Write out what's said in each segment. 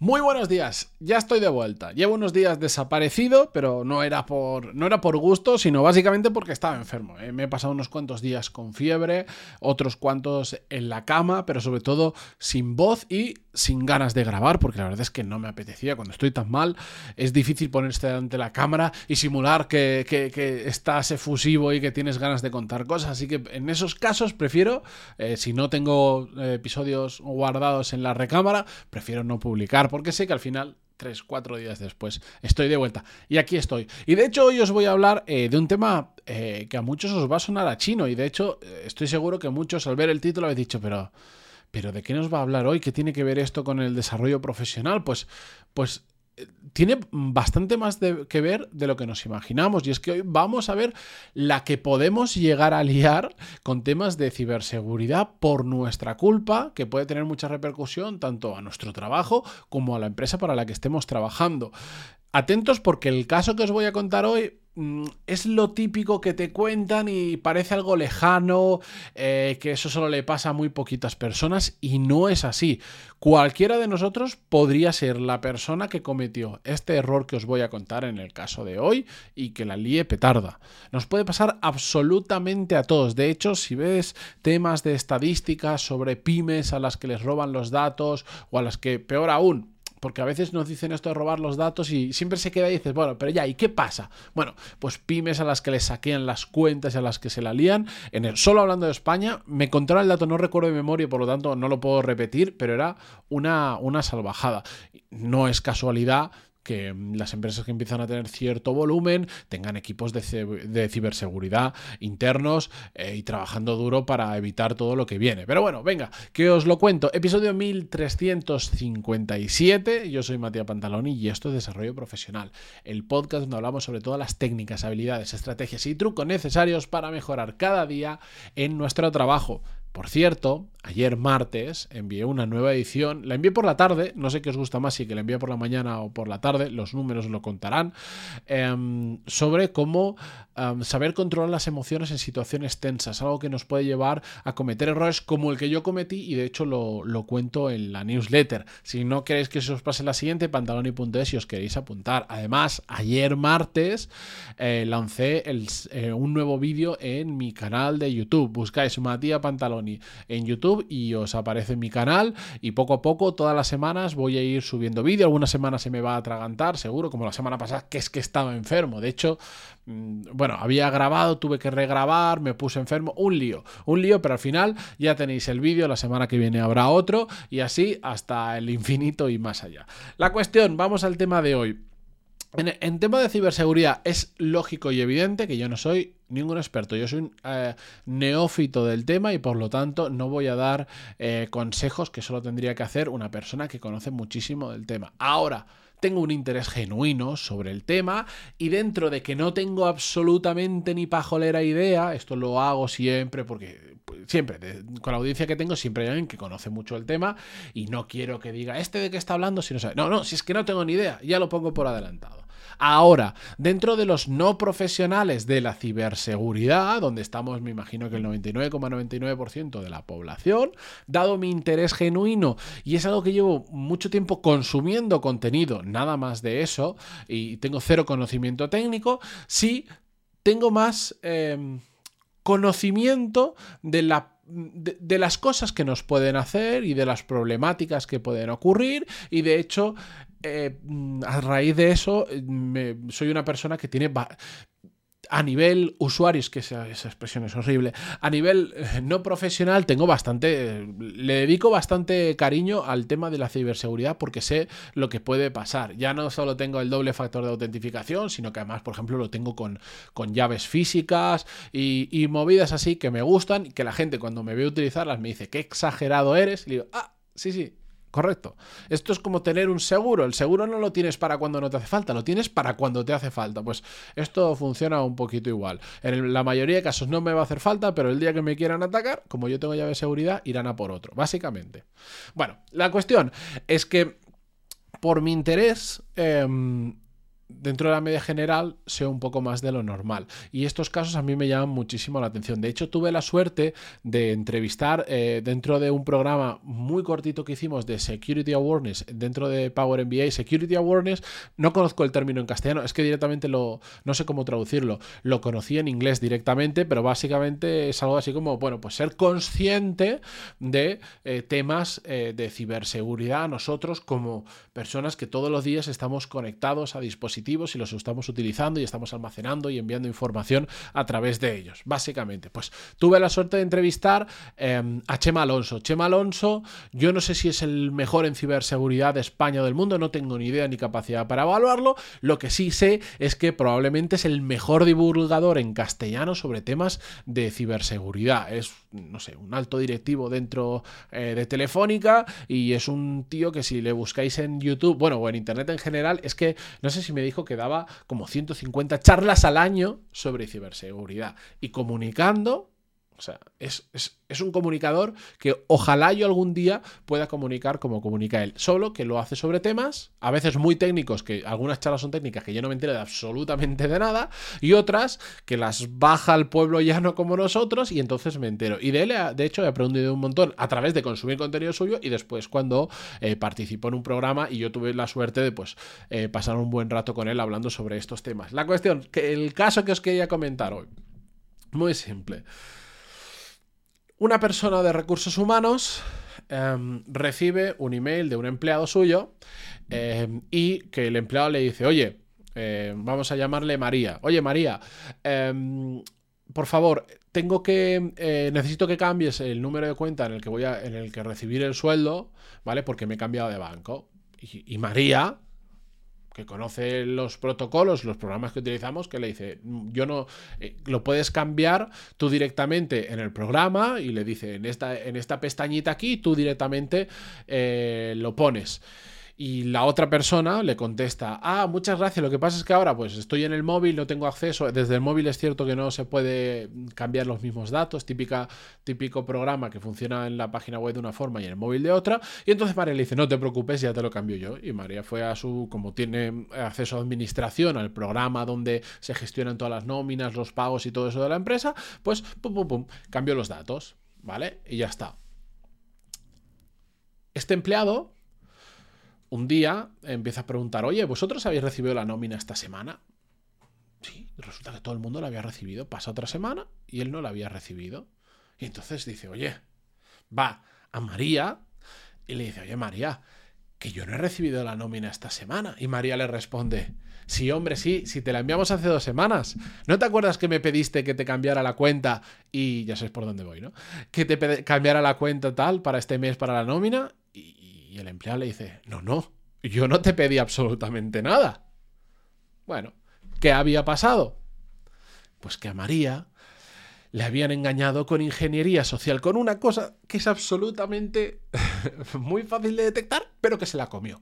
Muy buenos días, ya estoy de vuelta. Llevo unos días desaparecido, pero no era por, no era por gusto, sino básicamente porque estaba enfermo. ¿eh? Me he pasado unos cuantos días con fiebre, otros cuantos en la cama, pero sobre todo sin voz y sin ganas de grabar, porque la verdad es que no me apetecía. Cuando estoy tan mal, es difícil ponerse delante de la cámara y simular que, estás efusivo y que tienes ganas de contar cosas. Así que en esos casos prefiero, eh, si no tengo eh, episodios guardados en la recámara, prefiero no publicar porque sé que al final tres, cuatro días después estoy de vuelta. Y aquí estoy. Y de hecho hoy os voy a hablar eh, de un tema eh, que a muchos os va a sonar a chino. Y de hecho eh, estoy seguro que muchos al ver el título habéis dicho, pero... ¿Pero de qué nos va a hablar hoy? ¿Qué tiene que ver esto con el desarrollo profesional? Pues, pues tiene bastante más que ver de lo que nos imaginamos y es que hoy vamos a ver la que podemos llegar a liar con temas de ciberseguridad por nuestra culpa, que puede tener mucha repercusión tanto a nuestro trabajo como a la empresa para la que estemos trabajando. Atentos porque el caso que os voy a contar hoy es lo típico que te cuentan y parece algo lejano, eh, que eso solo le pasa a muy poquitas personas y no es así. Cualquiera de nosotros podría ser la persona que cometió este error que os voy a contar en el caso de hoy y que la líe petarda. Nos puede pasar absolutamente a todos. De hecho, si ves temas de estadísticas sobre pymes a las que les roban los datos o a las que, peor aún, porque a veces nos dicen esto de robar los datos y siempre se queda y dices, bueno, pero ya, ¿y qué pasa? Bueno, pues pymes a las que les saquean las cuentas y a las que se la lían. En el, solo hablando de España, me contaron el dato, no recuerdo de memoria, por lo tanto no lo puedo repetir, pero era una, una salvajada. No es casualidad que las empresas que empiezan a tener cierto volumen tengan equipos de, ciberseguridad internos eh, y trabajando duro para evitar todo lo que viene. Pero bueno, venga, que os lo cuento. Episodio 1357. Yo soy Matías Pantaloni y esto es Desarrollo Profesional, el podcast donde hablamos sobre todas las técnicas, habilidades, estrategias y trucos necesarios para mejorar cada día en nuestro trabajo. Por cierto, ayer martes envié una nueva edición, la envié por la tarde, no sé qué os gusta más si que la envié por la mañana o por la tarde, los números lo contarán, em, sobre cómo em, saber controlar las emociones en situaciones tensas, algo que nos puede llevar a cometer errores como el que yo cometí y de hecho lo, cuento en la newsletter. Si no queréis que se os pase la siguiente, pantaloni.es si os queréis apuntar. Además, ayer martes eh, lancé eh, un nuevo vídeo en mi canal de YouTube. Buscáis Matías Pantaloni en YouTube y os aparece en mi canal. Y poco a poco todas las semanas voy a ir subiendo vídeo, algunas semanas se me va a atragantar seguro, como la semana pasada que es que estaba enfermo, de hecho, mm, bueno, había grabado, tuve que regrabar, me puse enfermo, un lío, un lío, pero al final ya tenéis el vídeo, la semana que viene habrá otro. Y así hasta el infinito y más allá. La cuestión, vamos al tema de hoy. En, tema de ciberseguridad es lógico y evidente que yo no soy ningún experto, yo soy un eh, neófito del tema y por lo tanto no voy a dar eh, consejos que solo tendría que hacer una persona que conoce muchísimo del tema. Ahora, tengo un interés genuino sobre el tema y dentro de que no tengo absolutamente ni pajolera idea, esto lo hago siempre porque pues, siempre, con la audiencia que tengo, siempre hay alguien que conoce mucho el tema y no quiero que diga, ¿este de qué está hablando? Si no sabe. No, no, si es que no tengo ni idea, ya lo pongo por adelantado. Ahora, dentro de los no profesionales de la ciberseguridad, donde estamos, me imagino que el 99,99% de la población, dado mi interés genuino, y es algo que llevo mucho tiempo consumiendo contenido, nada más de eso, y tengo cero conocimiento técnico, sí tengo más em, conocimiento de la de, las cosas que nos pueden hacer y de las problemáticas que pueden ocurrir. Y de hecho eh, a raíz de eso, soy una persona que tiene a nivel usuarios, que esa, expresión es horrible, a nivel eh, no profesional tengo bastante, le dedico bastante cariño al tema de la ciberseguridad porque sé lo que puede pasar. Ya no solo tengo el doble factor de autentificación, sino que además, por ejemplo, lo tengo con, con llaves físicas y, y, movidas así que me gustan y que la gente cuando me ve utilizarlas me dice, qué exagerado eres. Y digo, ah, sí, sí, Correcto. Esto es como tener un seguro. El seguro no lo tienes para cuando no te hace falta, lo tienes para cuando te hace falta. Pues esto funciona un poquito igual. En la mayoría de casos no me va a hacer falta, pero el día que me quieran atacar, como yo tengo llave de seguridad, irán a por otro, básicamente. Bueno, la cuestión es que por mi interés... Em, dentro de la media general sea un poco más de lo normal. Y estos casos a mí me llaman muchísimo la atención. De hecho, tuve la suerte de entrevistar eh, dentro de un programa muy cortito que hicimos de Security Awareness dentro de Power MBA. Security Awareness, no conozco el término en castellano, es que directamente lo, no sé cómo traducirlo, lo conocí en inglés directamente, pero básicamente es algo así como, bueno, pues ser consciente de eh, temas eh, de ciberseguridad nosotros como personas que todos los días estamos conectados a dispositivos y los estamos utilizando y estamos almacenando y enviando información a través de ellos. Básicamente, pues tuve la suerte de entrevistar em, a Chema Alonso. Chema Alonso, yo no sé si es el mejor en ciberseguridad de España o del mundo, no tengo ni idea ni capacidad para evaluarlo. Lo que sí sé es que probablemente es el mejor divulgador en castellano sobre temas de ciberseguridad. Es, no sé, un alto directivo dentro eh, de Telefónica y es un tío que si le buscáis en YouTube, bueno, o en Internet en general, es que no sé si me dijo que daba como 150 charlas al año sobre ciberseguridad y comunicando o sea, es, un comunicador que ojalá yo algún día pueda comunicar como comunica él. Solo que lo hace sobre temas, a veces muy técnicos, que algunas charlas son técnicas que yo no me entero de absolutamente de nada, y otras que las baja al pueblo llano como nosotros, y entonces me entero. Y de él, de hecho, he aprendido un montón a través de consumir contenido suyo y después cuando eh, participó en un programa y yo tuve la suerte de pues eh, pasar un buen rato con él hablando sobre estos temas. La cuestión, que el caso que os quería comentar hoy, muy simple. Una persona de recursos humanos em, recibe un email de un empleado suyo em, y que el empleado le dice, oye, em, vamos a llamarle María. Oye, María, por favor, tengo que. Eh, necesito que cambies el número de cuenta en el que voy a. en el que recibir el sueldo, ¿vale? Porque me he cambiado de banco. y María que conoce los protocolos, los programas que utilizamos, que le dice, yo no, eh, lo puedes cambiar tú directamente en el programa y le dice, en esta, en esta pestañita aquí, tú directamente eh, lo pones. Y la otra persona le contesta, ah, muchas gracias, lo que pasa es que ahora pues estoy en el móvil, no tengo acceso, desde el móvil es cierto que no se puede cambiar los mismos datos, típica, típico programa que funciona en la página web de una forma y en el móvil de otra, y entonces María le dice, no te preocupes, ya te lo cambio yo, y María fue a su, como tiene acceso a administración, al programa donde se gestionan todas las nóminas, los pagos y todo eso de la empresa, pues pum, pum, pum, cambió los datos, ¿vale? Y ya está. Este empleado un día empieza a preguntar, oye, ¿vosotros habéis recibido la nómina esta semana? Sí, resulta que todo el mundo la había recibido. Pasa otra semana y él no la había recibido. Y entonces dice, oye, va a María y le dice, oye, María, que yo no he recibido la nómina esta semana. Y María le responde, sí, hombre, sí, si te la enviamos hace dos semanas. ¿No te acuerdas que me pediste que te cambiara la cuenta? Y ya sabes por dónde voy, ¿no? Que te cambiara la cuenta tal para este mes para la nómina. Y, el empleado le dice, no, no, yo no te pedí absolutamente nada. Bueno, ¿qué había pasado? Pues que a María le habían engañado con ingeniería social, con una cosa que es absolutamente muy fácil de detectar, pero que se la comió.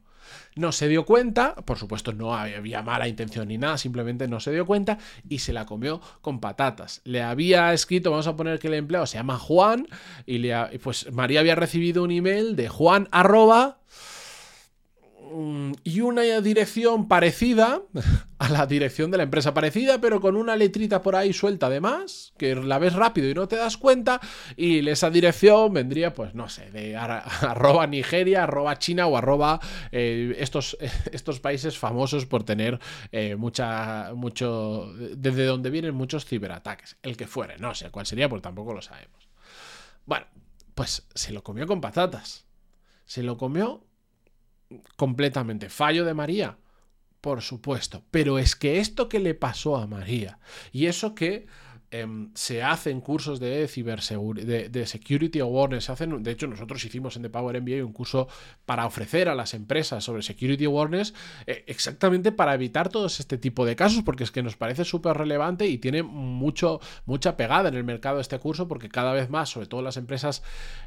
No se dio cuenta, por supuesto no había mala intención ni nada, simplemente no se dio cuenta y se la comió con patatas. Le había escrito, vamos a poner que el empleado se llama Juan y le pues María había recibido un email de Juan arroba y una dirección parecida a la dirección de la empresa parecida, pero con una letrita por ahí suelta además, que la ves rápido y no te das cuenta, y esa dirección vendría, pues no sé, de arroba Nigeria, arroba China o arroba eh, estos, estos países famosos por tener eh, mucha, mucho, desde donde vienen muchos ciberataques, el que fuere, no sé cuál sería, porque tampoco lo sabemos. Bueno, pues se lo comió con patatas. Se lo comió completamente. Fallo de María, por supuesto. Pero es que esto que le pasó a María y eso que Em, se hacen cursos de ciberseguridad, de, security awareness. Se hacen, de hecho, nosotros hicimos en The Power MBA un curso para ofrecer a las empresas sobre security awareness, eh, exactamente para evitar todos este tipo de casos, porque es que nos parece súper relevante y tiene mucho, mucha pegada en el mercado este curso, porque cada vez más, sobre todo las empresas,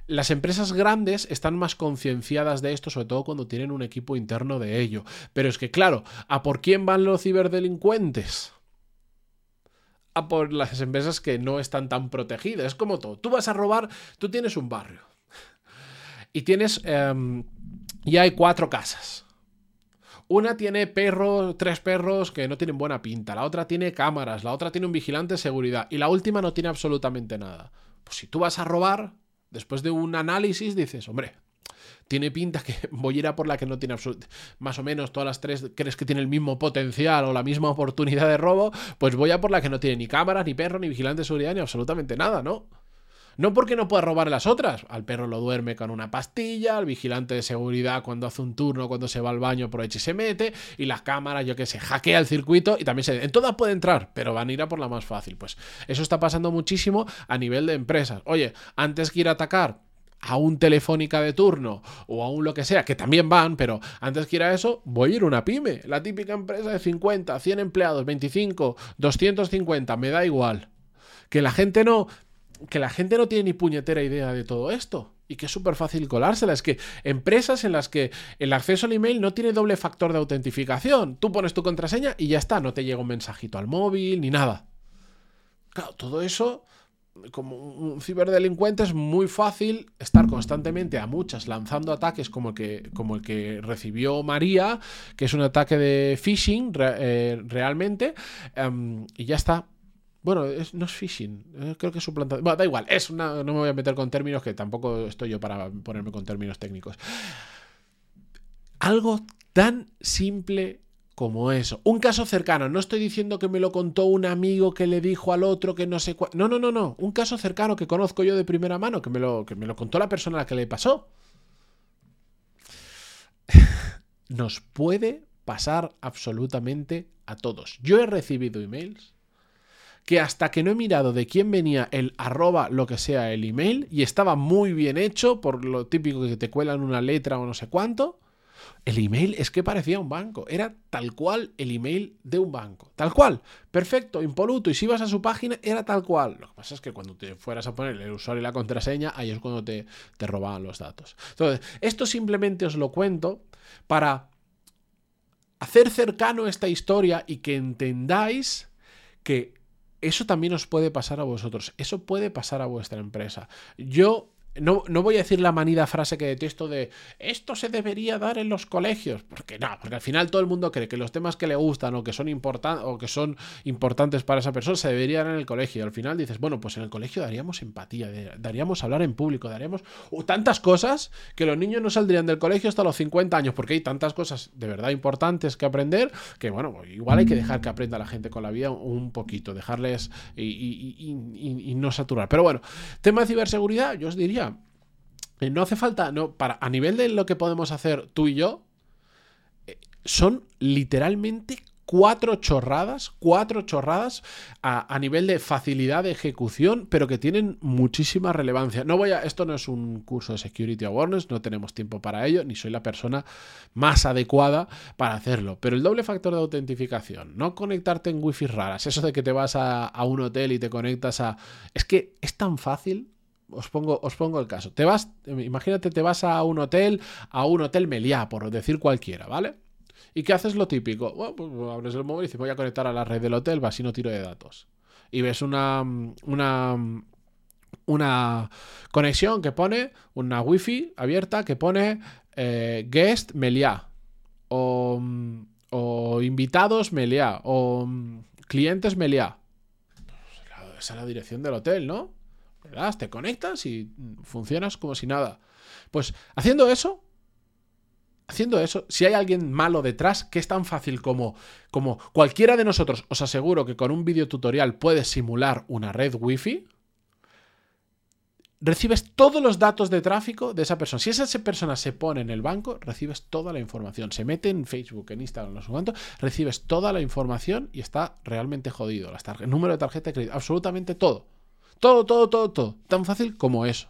las empresas grandes están más concienciadas de esto, sobre todo cuando tienen un equipo interno de ello. Pero es que, claro, ¿a por quién van los ciberdelincuentes? A por las empresas que no están tan protegidas. Es como todo. Tú vas a robar, tú tienes un barrio y tienes, em, y hay cuatro casas. Una tiene perros, tres perros que no tienen buena pinta, la otra tiene cámaras, la otra tiene un vigilante de seguridad y la última no tiene absolutamente nada. Pues si tú vas a robar, después de un análisis dices, hombre, tiene pinta que voy a ir a por la que no tiene más o menos todas las tres crees que tiene el mismo potencial o la misma oportunidad de robo, pues voy a por la que no tiene ni cámaras, ni perro, ni vigilante de seguridad, ni absolutamente nada, ¿no? No porque no pueda robar las otras. Al perro lo duerme con una pastilla, al vigilante de seguridad cuando hace un turno, cuando se va al baño, aprovecha y se mete, y las cámaras, yo que sé, hackea el circuito y también se... En todas puede entrar, pero van a ir a por la más fácil. Pues eso está pasando muchísimo a nivel de empresas. Oye, antes que ir a atacar a un telefónica de turno o a un lo que sea, que también van, pero antes que ir a eso, voy a ir a una pyme. La típica empresa de 50, 100 empleados, 25, 250, me da igual. Que la gente no, que la gente no tiene ni puñetera idea de todo esto. Y que es súper fácil colársela. Es que empresas en las que el acceso al email no tiene doble factor de autentificación. Tú pones tu contraseña y ya está. No te llega un mensajito al móvil ni nada. Claro, todo eso como un ciberdelincuente es muy fácil estar constantemente a muchas lanzando ataques como el que, como el que recibió María, que es un ataque de phishing eh, realmente, em, y ya está. Bueno, no es phishing, eh, creo que es suplantación. Bueno, da igual, es no me voy a meter con términos que tampoco estoy yo para ponerme con términos técnicos. Algo tan simple como eso. Un caso cercano, no estoy diciendo que me lo contó un amigo que le dijo al otro que no sé cuál. No, no, no, no. Un caso cercano que conozco yo de primera mano, que me lo, que me lo contó la persona a la que le pasó. Nos puede pasar absolutamente a todos. Yo he recibido emails que hasta que no he mirado de quién venía el arroba lo que sea el email y estaba muy bien hecho por lo típico que te cuelan una letra o no sé cuánto, el email es que parecía un banco, era tal cual el email de un banco, tal cual, perfecto, impoluto, y si ibas a su página era tal cual. Lo que pasa es que cuando te fueras a poner el usuario y la contraseña, ahí es cuando te, te robaban los datos. Entonces, esto simplemente os lo cuento para hacer cercano esta historia y que entendáis que eso también os puede pasar a vosotros, eso puede pasar a vuestra empresa. Yo no, voy a decir la manida frase que detesto de esto se debería dar en los colegios, porque no, porque al final todo el mundo cree que los temas que le gustan o que son importantes o que son importantes para esa persona se deberían dar en el colegio. al final dices, bueno, pues en el colegio daríamos empatía, daríamos hablar en público, daríamos tantas cosas que los niños no saldrían del colegio hasta los 50 años, porque hay tantas cosas de verdad importantes que aprender que, bueno, pues igual hay que dejar que aprenda la gente con la vida un poquito, dejarles y no saturar. Pero bueno, tema de ciberseguridad, yo os diría no hace falta, no, para, a nivel de lo que podemos hacer tú y yo, eh, son literalmente cuatro chorradas, cuatro chorradas a, nivel de facilidad de ejecución, pero que tienen muchísima relevancia. No voy a, esto no es un curso de Security Awareness, no tenemos tiempo para ello, ni soy la persona más adecuada para hacerlo. Pero el doble factor de autentificación, no conectarte en wifi raras, eso de que te vas a, a un hotel y te conectas a... Es que es tan fácil os pongo, os pongo el caso. Te vas, imagínate, te vas a un hotel, a un hotel Meliá, por decir cualquiera, ¿vale? ¿Y qué haces lo típico? Bueno, pues abres el móvil y dices, voy a conectar a la red del hotel, va, así no tiro de datos. Y ves una, una, una conexión que pone, una wifi abierta que pone eh, guest Meliá. O, o invitados Meliá. O clientes Meliá. Pues esa es la dirección del hotel, ¿no? Te conectas y funcionas como si nada. Pues haciendo eso, haciendo eso, si hay alguien malo detrás, que es tan fácil como, como cualquiera de nosotros, os aseguro que con un video tutorial puedes simular una red wifi, recibes todos los datos de tráfico de esa persona. Si esa persona se pone en el banco, recibes toda la información. Se mete en Facebook, en Instagram, no sé cuánto, recibes toda la información y está realmente jodido. el número de tarjeta de crédito, absolutamente todo. Todo, todo, todo, todo. Tan fácil como eso.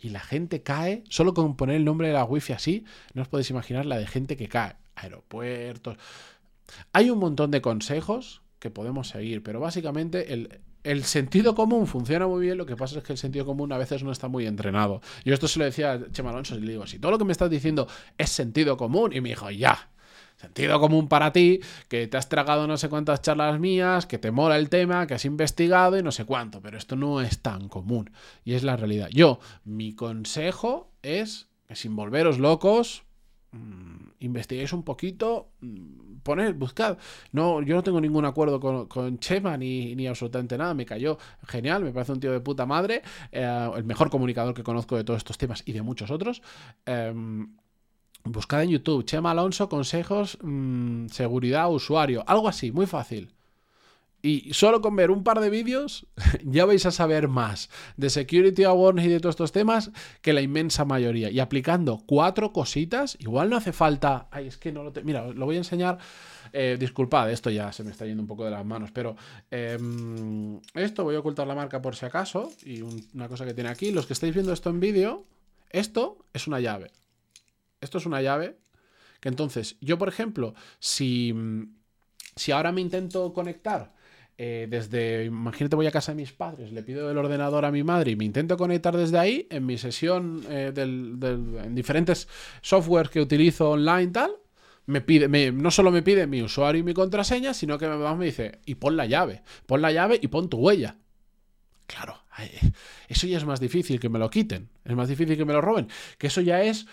Y la gente cae, solo con poner el nombre de la wifi así, no os podéis imaginar la de gente que cae. Aeropuertos. Hay un montón de consejos que podemos seguir, pero básicamente el, el sentido común funciona muy bien, lo que pasa es que el sentido común a veces no está muy entrenado. Yo esto se lo decía a Chema Alonso y le digo, si todo lo que me estás diciendo es sentido común, y me dijo, ya, Sentido común para ti, que te has tragado no sé cuántas charlas mías, que te mola el tema, que has investigado y no sé cuánto, pero esto no es tan común y es la realidad. Yo, mi consejo es que sin volveros locos, mm, investiguéis un poquito, mm, poned, buscad. No, yo no tengo ningún acuerdo con, Chema ni, ni, absolutamente nada. Me cayó genial, me parece un tío de puta madre, eh, el mejor comunicador que conozco de todos estos temas y de muchos otros. Em, buscad en YouTube, Chema Alonso, consejos, mm, seguridad, usuario, algo así, muy fácil. Y solo con ver un par de vídeos ya vais a saber más de Security Awareness y de todos estos temas que la inmensa mayoría. Y aplicando cuatro cositas, igual no hace falta... Ay, es que no lo... Te... Mira, lo voy a enseñar. Eh, disculpad, esto ya se me está yendo un poco de las manos, pero em, esto voy a ocultar la marca por si acaso. Y una cosa que tiene aquí, los que estáis viendo esto en vídeo, esto es una llave. Esto es una llave que entonces yo, por ejemplo, si, si ahora me intento conectar eh, desde, imagínate, voy a casa de mis padres, le pido el ordenador a mi madre y me intento conectar desde ahí en mi sesión eh, en diferentes softwares que utilizo online tal, me pide, no solo me pide mi usuario y mi contraseña, sino que me, me dice, y pon la llave, pon la llave y pon tu huella. Claro, eso ya es más difícil que me lo quiten, es más difícil que me lo roben, que eso ya es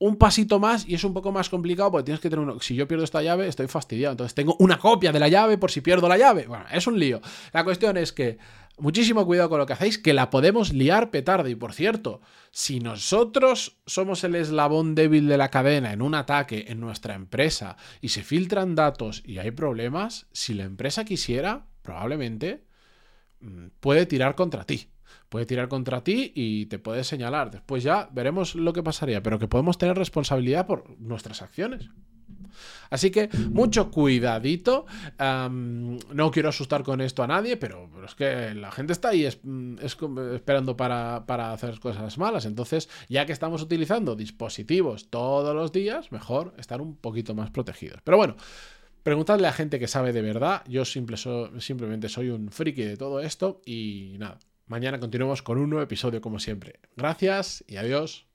un pasito más y es un poco más complicado porque tienes que tener uno. Si yo pierdo esta llave, estoy fastidiado. Entonces tengo una copia de la llave por si pierdo la llave. Bueno, es un lío. La cuestión es que muchísimo cuidado con lo que hacéis, que la podemos liar petardo. Y por cierto, si nosotros somos el eslabón débil de la cadena en un ataque en nuestra empresa y se filtran datos y hay problemas, si la empresa quisiera, probablemente mm, puede tirar contra ti puede tirar contra ti y te puede señalar. Después ya veremos lo que pasaría, pero que podemos tener responsabilidad por nuestras acciones. Así que mucho cuidadito. no quiero asustar con esto a nadie, pero, es que la gente está ahí esperando para, para, hacer cosas malas. Entonces, ya que estamos utilizando dispositivos todos los días, mejor estar un poquito más protegidos. Pero bueno. Preguntadle a gente que sabe de verdad. Yo simplemente soy un friki de todo esto y nada. Mañana continuamos con un nuevo episodio como siempre. Gracias y adiós.